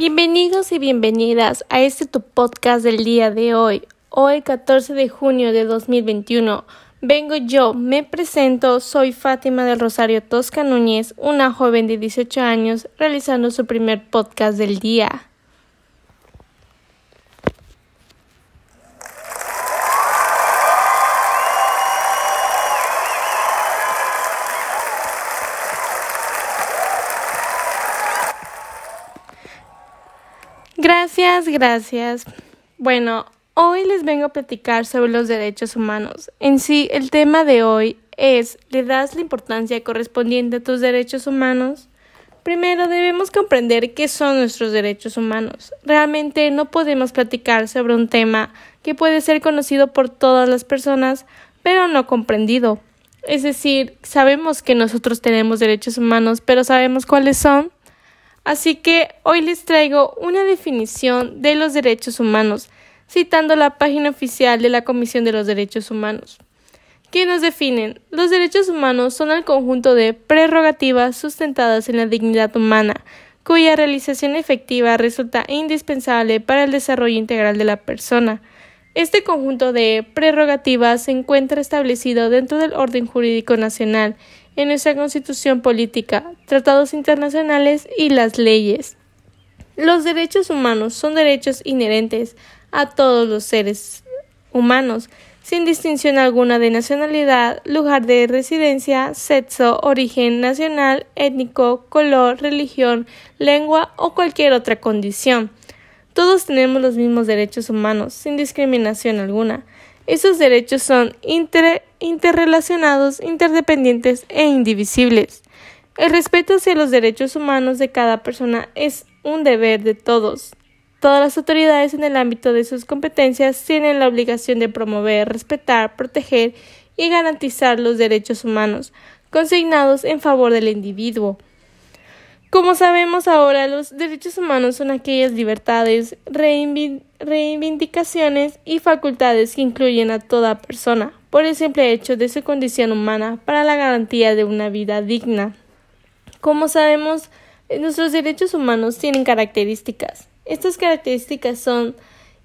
Bienvenidos y bienvenidas a este tu podcast del día de hoy. Hoy 14 de junio de 2021. Vengo yo, me presento, soy Fátima del Rosario Tosca Núñez, una joven de 18 años realizando su primer podcast del día. Gracias, gracias. Bueno, hoy les vengo a platicar sobre los derechos humanos. En sí, el tema de hoy es, ¿le das la importancia correspondiente a tus derechos humanos? Primero debemos comprender qué son nuestros derechos humanos. Realmente no podemos platicar sobre un tema que puede ser conocido por todas las personas, pero no comprendido. Es decir, sabemos que nosotros tenemos derechos humanos, pero ¿sabemos cuáles son? Así que hoy les traigo una definición de los derechos humanos, citando la página oficial de la Comisión de los Derechos Humanos. ¿Qué nos definen? Los derechos humanos son el conjunto de prerrogativas sustentadas en la dignidad humana, cuya realización efectiva resulta indispensable para el desarrollo integral de la persona. Este conjunto de prerrogativas se encuentra establecido dentro del orden jurídico nacional en nuestra constitución política, tratados internacionales y las leyes. Los derechos humanos son derechos inherentes a todos los seres humanos, sin distinción alguna de nacionalidad, lugar de residencia, sexo, origen nacional, étnico, color, religión, lengua o cualquier otra condición. Todos tenemos los mismos derechos humanos, sin discriminación alguna. Esos derechos son interrelacionados, interdependientes e indivisibles. El respeto hacia los derechos humanos de cada persona es un deber de todos. Todas las autoridades en el ámbito de sus competencias tienen la obligación de promover, respetar, proteger y garantizar los derechos humanos consignados en favor del individuo. Como sabemos ahora, los derechos humanos son aquellas libertades, reivindicaciones y facultades que incluyen a toda persona, por el simple hecho de su condición humana, para la garantía de una vida digna. Como sabemos, nuestros derechos humanos tienen características. Estas características son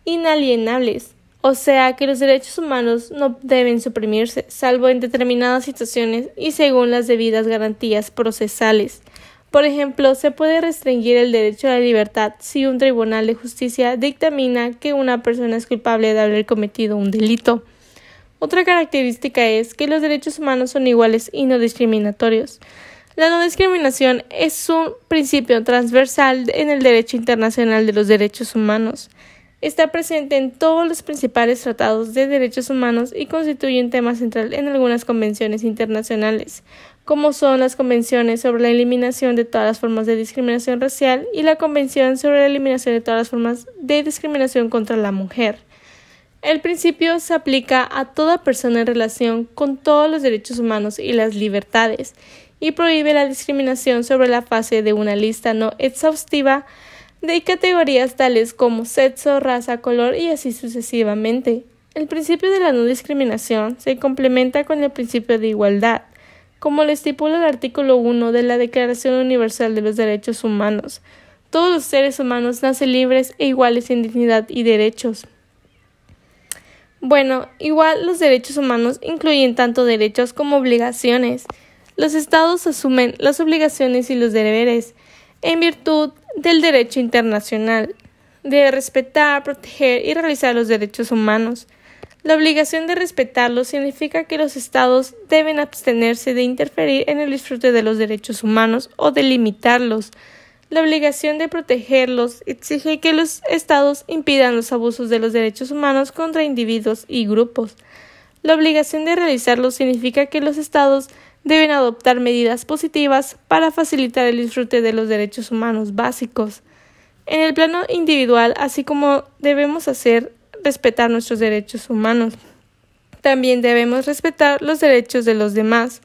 inalienables, o sea que los derechos humanos no deben suprimirse, salvo en determinadas situaciones y según las debidas garantías procesales. Por ejemplo, se puede restringir el derecho a la libertad si un tribunal de justicia dictamina que una persona es culpable de haber cometido un delito. Otra característica es que los derechos humanos son iguales y no discriminatorios. La no discriminación es un principio transversal en el derecho internacional de los derechos humanos. Está presente en todos los principales tratados de derechos humanos y constituye un tema central en algunas convenciones internacionales, como son las convenciones sobre la eliminación de todas las formas de discriminación racial y la Convención sobre la eliminación de todas las formas de discriminación contra la mujer. El principio se aplica a toda persona en relación con todos los derechos humanos y las libertades y prohíbe la discriminación sobre la fase de una lista no exhaustiva de categorías tales como sexo, raza, color y así sucesivamente. El principio de la no discriminación se complementa con el principio de igualdad como lo estipula el artículo 1 de la Declaración Universal de los Derechos Humanos. Todos los seres humanos nacen libres e iguales en dignidad y derechos. Bueno, igual los derechos humanos incluyen tanto derechos como obligaciones. Los estados asumen las obligaciones y los deberes en virtud del derecho internacional de respetar, proteger y realizar los derechos humanos. La obligación de respetarlos significa que los Estados deben abstenerse de interferir en el disfrute de los derechos humanos o de limitarlos. La obligación de protegerlos exige que los Estados impidan los abusos de los derechos humanos contra individuos y grupos. La obligación de realizarlos significa que los Estados deben adoptar medidas positivas para facilitar el disfrute de los derechos humanos básicos. En el plano individual, así como debemos hacer respetar nuestros derechos humanos. También debemos respetar los derechos de los demás.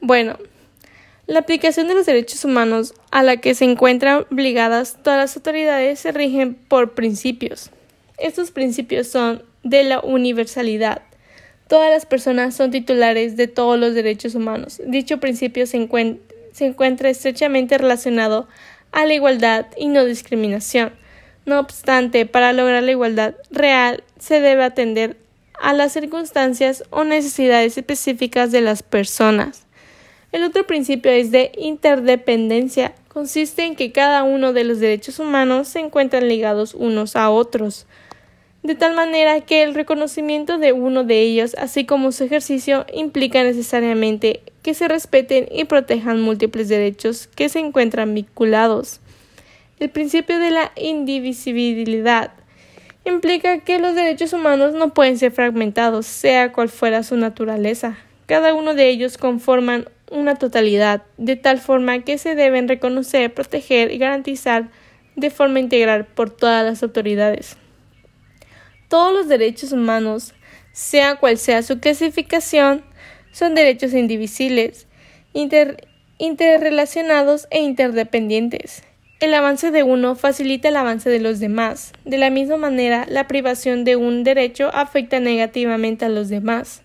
Bueno, la aplicación de los derechos humanos a la que se encuentran obligadas todas las autoridades se rigen por principios. Estos principios son de la universalidad. Todas las personas son titulares de todos los derechos humanos. Dicho principio se, se encuentra estrechamente relacionado a la igualdad y no discriminación. No obstante, para lograr la igualdad real se debe atender a las circunstancias o necesidades específicas de las personas. El otro principio es de interdependencia. Consiste en que cada uno de los derechos humanos se encuentran ligados unos a otros, de tal manera que el reconocimiento de uno de ellos, así como su ejercicio, implica necesariamente que se respeten y protejan múltiples derechos que se encuentran vinculados. El principio de la indivisibilidad implica que los derechos humanos no pueden ser fragmentados, sea cual fuera su naturaleza. Cada uno de ellos conforman una totalidad, de tal forma que se deben reconocer, proteger y garantizar de forma integral por todas las autoridades. Todos los derechos humanos, sea cual sea su clasificación, son derechos indivisibles, interrelacionados e interdependientes. El avance de uno facilita el avance de los demás. De la misma manera, la privación de un derecho afecta negativamente a los demás.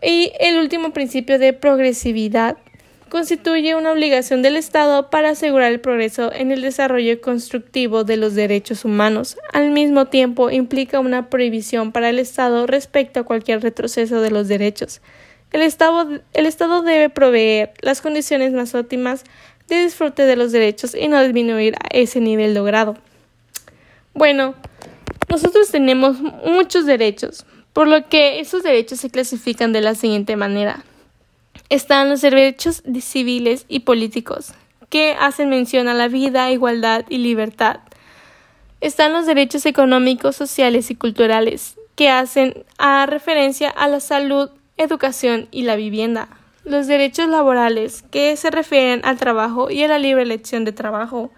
Y el último principio de progresividad constituye una obligación del Estado para asegurar el progreso en el desarrollo constructivo de los derechos humanos. Al mismo tiempo, implica una prohibición para el Estado respecto a cualquier retroceso de los derechos. El Estado, el Estado debe proveer las condiciones más óptimas de disfrute de los derechos y no disminuir a ese nivel logrado. Bueno, nosotros tenemos muchos derechos, por lo que esos derechos se clasifican de la siguiente manera. Están los derechos civiles y políticos, que hacen mención a la vida, igualdad y libertad. Están los derechos económicos, sociales y culturales, que hacen a referencia a la salud, educación y la vivienda los derechos laborales, que se refieren al trabajo y a la libre elección de trabajo,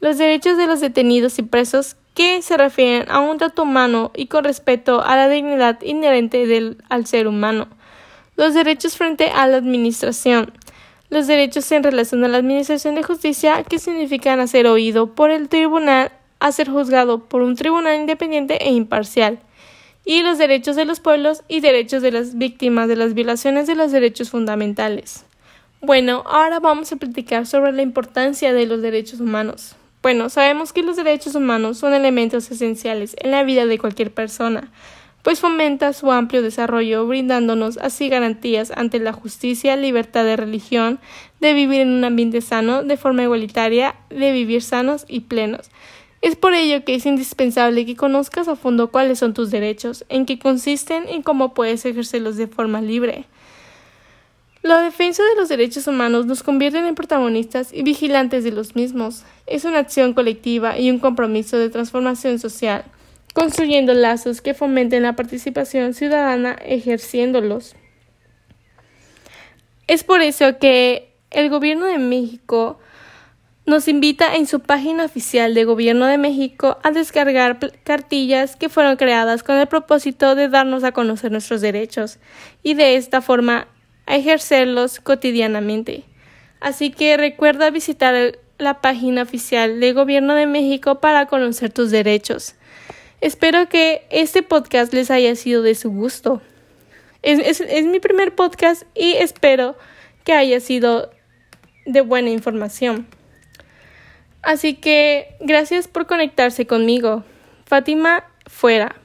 los derechos de los detenidos y presos, que se refieren a un trato humano y con respeto a la dignidad inherente del, al ser humano, los derechos frente a la administración, los derechos en relación a la administración de justicia, que significan a ser oído por el tribunal, a ser juzgado por un tribunal independiente e imparcial, y los derechos de los pueblos y derechos de las víctimas de las violaciones de los derechos fundamentales. Bueno, ahora vamos a platicar sobre la importancia de los derechos humanos. Bueno, sabemos que los derechos humanos son elementos esenciales en la vida de cualquier persona, pues fomenta su amplio desarrollo, brindándonos así garantías ante la justicia, libertad de religión, de vivir en un ambiente sano, de forma igualitaria, de vivir sanos y plenos, es por ello que es indispensable que conozcas a fondo cuáles son tus derechos, en qué consisten y cómo puedes ejercerlos de forma libre. La defensa de los derechos humanos nos convierte en protagonistas y vigilantes de los mismos. Es una acción colectiva y un compromiso de transformación social, construyendo lazos que fomenten la participación ciudadana ejerciéndolos. Es por eso que el Gobierno de México nos invita en su página oficial de Gobierno de México a descargar cartillas que fueron creadas con el propósito de darnos a conocer nuestros derechos y de esta forma a ejercerlos cotidianamente. Así que recuerda visitar la página oficial de Gobierno de México para conocer tus derechos. Espero que este podcast les haya sido de su gusto. Es, es mi primer podcast y espero que haya sido de buena información. Así que gracias por conectarse conmigo. Fátima, fuera.